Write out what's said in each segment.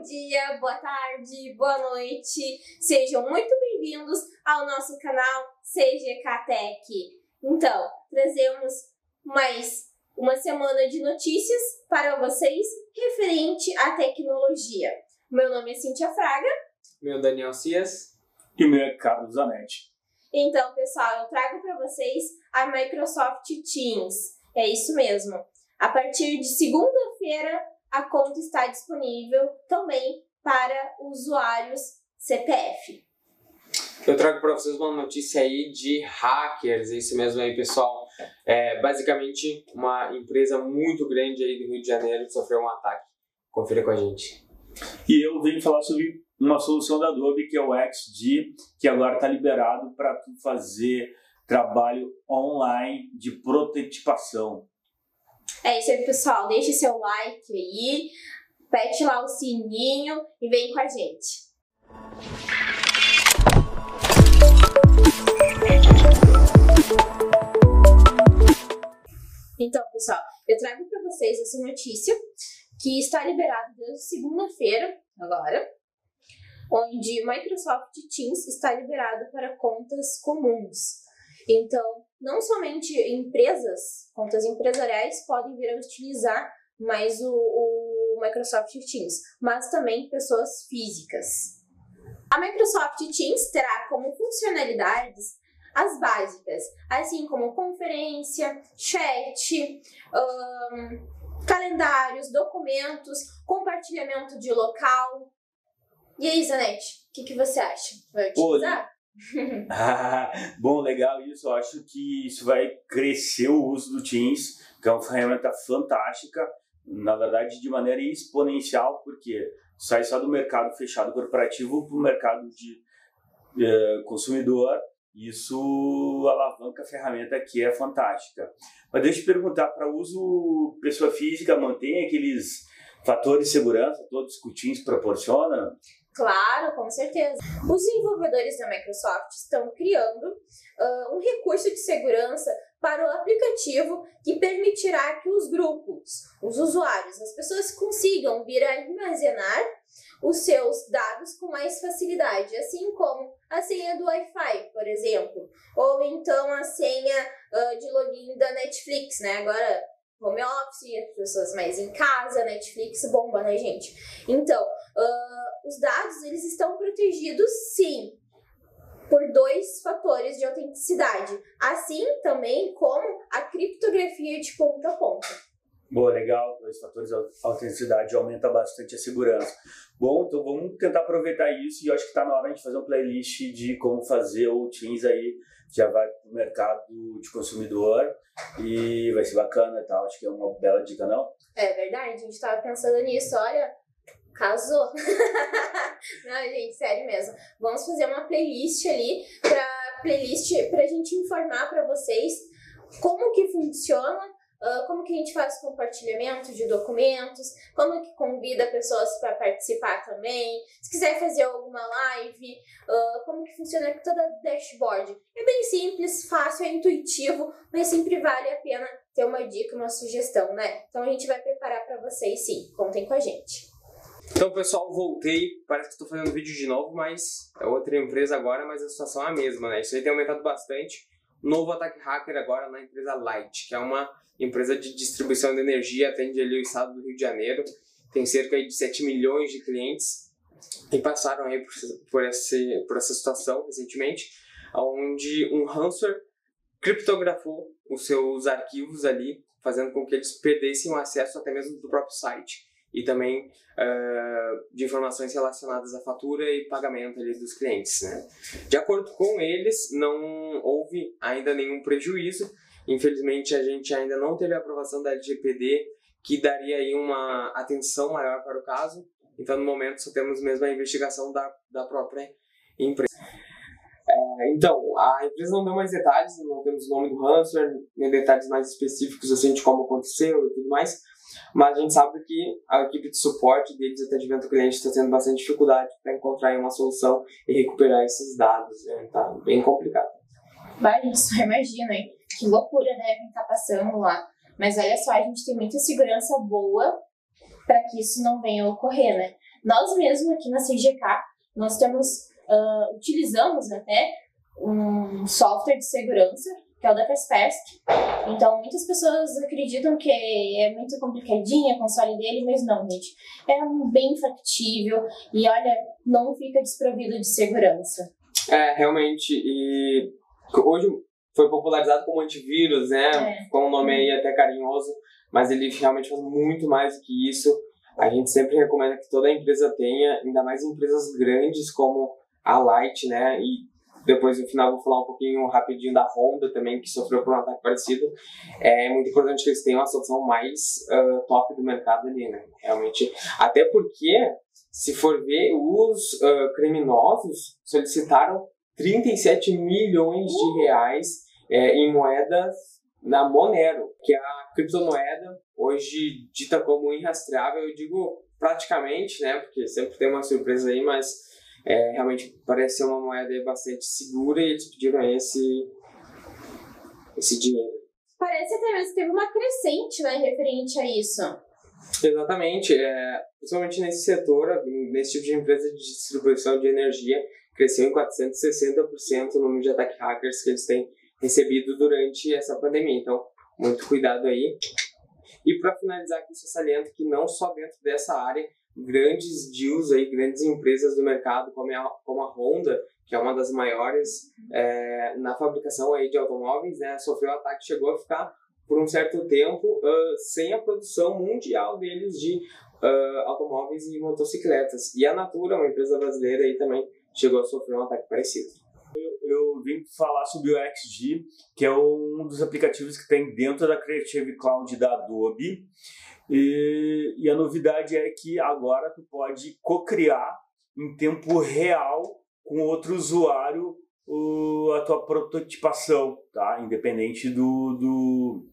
Bom dia, boa tarde, boa noite. Sejam muito bem-vindos ao nosso canal CGK Tech. Então, trazemos mais uma semana de notícias para vocês referente à tecnologia. Meu nome é Cintia Fraga. Meu é Daniel Cias. E o meu é Carlos Zanetti. Então, pessoal, eu trago para vocês a Microsoft Teams. É isso mesmo. A partir de segunda-feira, a conta está disponível também para usuários CPF. Eu trago para vocês uma notícia aí de hackers, é isso mesmo aí, pessoal. É basicamente uma empresa muito grande aí do Rio de Janeiro que sofreu um ataque. Confira com a gente. E eu venho falar sobre uma solução da Adobe que é o XD, que agora está liberado para tu fazer trabalho online de prototipação. É isso aí, pessoal. Deixe seu like aí, aperte lá o sininho e vem com a gente. Então, pessoal, eu trago para vocês essa notícia que está liberado desde segunda-feira, agora, onde Microsoft Teams está liberado para contas comuns. Então, não somente empresas, contas empresariais podem vir a utilizar mais o, o Microsoft Teams, mas também pessoas físicas. A Microsoft Teams terá como funcionalidades as básicas, assim como conferência, chat, um, calendários, documentos, compartilhamento de local. E aí, Zanetti, o que, que você acha? Vai utilizar? Ah, bom, legal isso. Eu acho que isso vai crescer o uso do Teams, que é uma ferramenta fantástica, na verdade, de maneira exponencial, porque sai só do mercado fechado corporativo para o mercado de eh, consumidor. Isso alavanca a ferramenta que é fantástica. Mas deixa eu te perguntar, para uso pessoa física, mantém aqueles fatores de segurança todos que o Teams proporciona? Claro, com certeza. Os desenvolvedores da Microsoft estão criando uh, um recurso de segurança para o aplicativo que permitirá que os grupos, os usuários, as pessoas consigam vir a armazenar os seus dados com mais facilidade, assim como a senha do Wi-Fi, por exemplo, ou então a senha uh, de login da Netflix, né? Agora home office, as pessoas mais em casa, Netflix bomba, né, gente? Então, uh, os dados eles estão protegidos, sim, por dois fatores de autenticidade, assim também como a criptografia de ponta a ponta. Boa, legal. Dois fatores de autenticidade aumenta bastante a segurança. Bom, então vamos tentar aproveitar isso e eu acho que está na hora de fazer uma playlist de como fazer o Teams aí. Já vai para o mercado de consumidor e vai ser bacana e tal. Acho que é uma bela dica, não? É verdade, a gente estava pensando nisso. Olha, casou. não, gente, sério mesmo. Vamos fazer uma playlist ali para playlist para a gente informar para vocês como que funciona Uh, como que a gente faz compartilhamento de documentos, como que convida pessoas para participar também, se quiser fazer alguma live, uh, como que funciona toda a dashboard. É bem simples, fácil, é intuitivo, mas sempre vale a pena ter uma dica, uma sugestão, né? Então a gente vai preparar para vocês sim, contem com a gente. Então, pessoal, voltei. Parece que estou fazendo vídeo de novo, mas é outra empresa agora, mas a situação é a mesma, né? Isso aí tem aumentado bastante. Novo ataque hacker agora na empresa Light, que é uma empresa de distribuição de energia, atende ali o estado do Rio de Janeiro, tem cerca de 7 milhões de clientes e passaram aí por, por, esse, por essa situação recentemente, onde um ransomware criptografou os seus arquivos ali, fazendo com que eles perdessem o acesso até mesmo do próprio site e também uh, de informações relacionadas à fatura e pagamento ali dos clientes. Né? De acordo com eles, não houve ainda nenhum prejuízo, Infelizmente, a gente ainda não teve a aprovação da LGPD, que daria aí uma atenção maior para o caso. Então, no momento, só temos mesmo a investigação da, da própria empresa. É, então, a empresa não deu mais detalhes, não temos o nome do ransomware, nem detalhes mais específicos assim de como aconteceu e tudo mais, mas a gente sabe que a equipe de suporte deles, atendimento ao cliente, está tendo bastante dificuldade para encontrar uma solução e recuperar esses dados. Né? Tá bem complicado. Vai, só imagina, hein? que loucura devem estar passando lá. Mas olha só, a gente tem muita segurança boa para que isso não venha a ocorrer, né? Nós mesmos aqui na CGK, nós temos, uh, utilizamos até um software de segurança, que é o da Kaspersky. Então, muitas pessoas acreditam que é muito complicadinho a console dele, mas não, gente. É bem factível e, olha, não fica desprovido de segurança. É, realmente. E hoje foi popularizado como antivírus, né? É. Com um nome aí até carinhoso, mas ele realmente faz muito mais do que isso. A gente sempre recomenda que toda empresa tenha, ainda mais empresas grandes como a Light, né? E depois no final vou falar um pouquinho rapidinho da Honda também, que sofreu por um ataque parecido. É muito importante que eles tenham a solução mais uh, top do mercado ali, né? Realmente. Até porque, se for ver, os uh, criminosos solicitaram 37 milhões de reais é, em moedas na Monero, que é a criptomoeda hoje dita como irrastreável. Eu digo praticamente, né? Porque sempre tem uma surpresa aí, mas é, realmente parece ser uma moeda bastante segura e eles pediram esse, esse dinheiro. Parece até mesmo que teve uma crescente né, referente a isso. Exatamente, é, principalmente nesse setor, nesse tipo de empresa de distribuição de energia, cresceu em 460% o número de ataques hackers que eles têm recebido durante essa pandemia. Então, muito cuidado aí. E para finalizar aqui, só saliento que não só dentro dessa área, grandes deals aí, grandes empresas do mercado, como a, como a Honda, que é uma das maiores é, na fabricação aí de automóveis, né, sofreu ataque, chegou a ficar por um certo tempo uh, sem a produção mundial deles de uh, automóveis e motocicletas. E a Natura, uma empresa brasileira aí também, chegou a sofrer um ataque parecido. Eu, vim falar sobre o XG, que é um dos aplicativos que tem dentro da Creative Cloud da Adobe. E, e a novidade é que agora tu pode co-criar em tempo real com outro usuário o, a tua prototipação, tá? Independente do, do,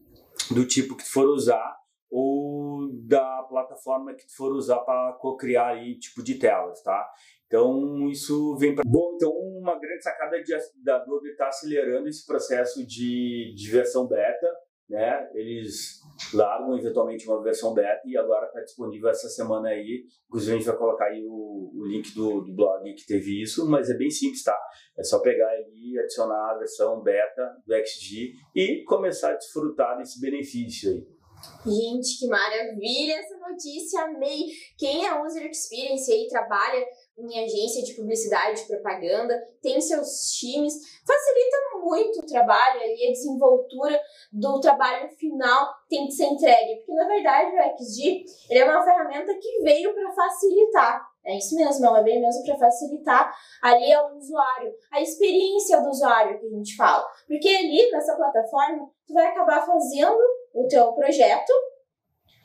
do tipo que tu for usar ou da plataforma que tu for usar para co-criar aí tipo de telas, tá? Então isso vem para bom. Então uma grande sacada de, da Adobe está acelerando esse processo de, de versão beta né? Eles largam eventualmente uma versão beta e agora está disponível essa semana aí. Inclusive a gente vai colocar aí o, o link do, do, blog que teve isso, mas é bem simples, tá? É só pegar ali, adicionar a versão beta do XG e começar a desfrutar desse benefício aí. Gente, que maravilha essa notícia, amei! Quem é User Experience aí, trabalha em agência de publicidade, de propaganda, tem seus times, facilita muito o trabalho ali, a desenvoltura do trabalho final tem que ser entregue, porque na verdade o XG ele é uma ferramenta que veio para facilitar, é isso mesmo, ela veio mesmo para facilitar ali ao usuário, a experiência do usuário que a gente fala, porque ali nessa plataforma tu vai acabar fazendo o teu projeto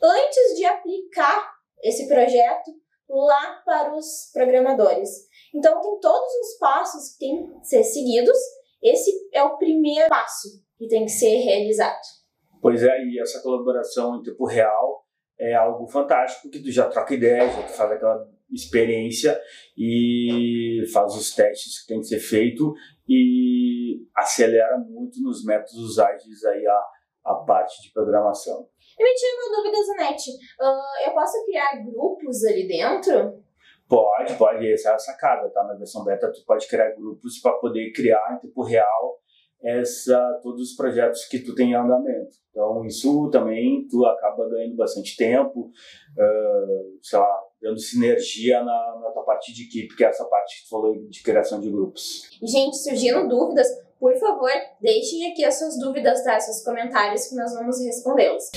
antes de aplicar esse projeto lá para os programadores. Então, tem todos os passos que têm que ser seguidos. Esse é o primeiro passo que tem que ser realizado. Pois é, e essa colaboração em tempo real é algo fantástico, que tu já troca ideias, já faz aquela experiência e faz os testes que tem que ser feito e acelera muito nos métodos ágeis aí a, a parte de programação. E me tira uma dúvida, Zanete. Uh, eu posso criar grupos ali dentro? Pode, pode. Essa é a sacada, tá? Na versão beta, tu pode criar grupos para poder criar em tempo real essa, todos os projetos que tu tem em andamento. Então, isso também tu acaba ganhando bastante tempo, uh, sei lá, dando sinergia na, na tua parte de equipe, que é essa parte que tu falou de criação de grupos. Gente, surgindo dúvidas, por favor, deixem aqui as suas dúvidas, tá? seus comentários, que nós vamos respondê-los.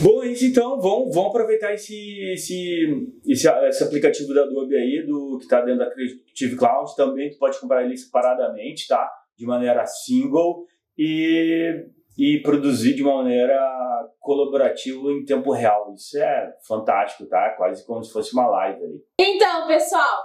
Bom, é isso então, vamos, vamos aproveitar esse, esse, esse, esse aplicativo da Adobe aí, do, que está dentro da Creative Cloud, também tu pode comprar ele separadamente, tá? De maneira single e, e produzir de uma maneira colaborativa em tempo real. Isso é fantástico, tá? Quase como se fosse uma live ali. Então, pessoal,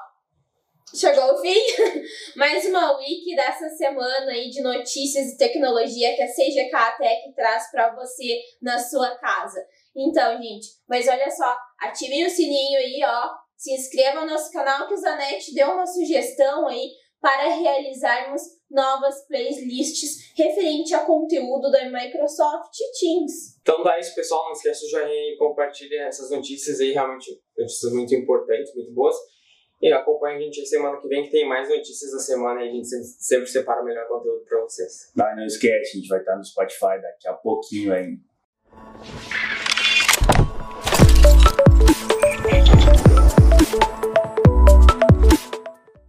Chegou o fim, mais uma week dessa semana aí de notícias e tecnologia que a CGK Tech traz para você na sua casa. Então, gente, mas olha só, ativem o sininho aí, ó, se inscreva no nosso canal que o Zanetti deu uma sugestão aí para realizarmos novas playlists referente a conteúdo da Microsoft Teams. Então dá isso, pessoal. Não esquece de joinha e compartilha essas notícias aí, realmente notícias muito importantes, muito boas. E acompanha a gente semana que vem, que tem mais notícias da semana e a gente sempre separa o melhor conteúdo para vocês. Não, não esquece, a gente vai estar no Spotify daqui a pouquinho ainda.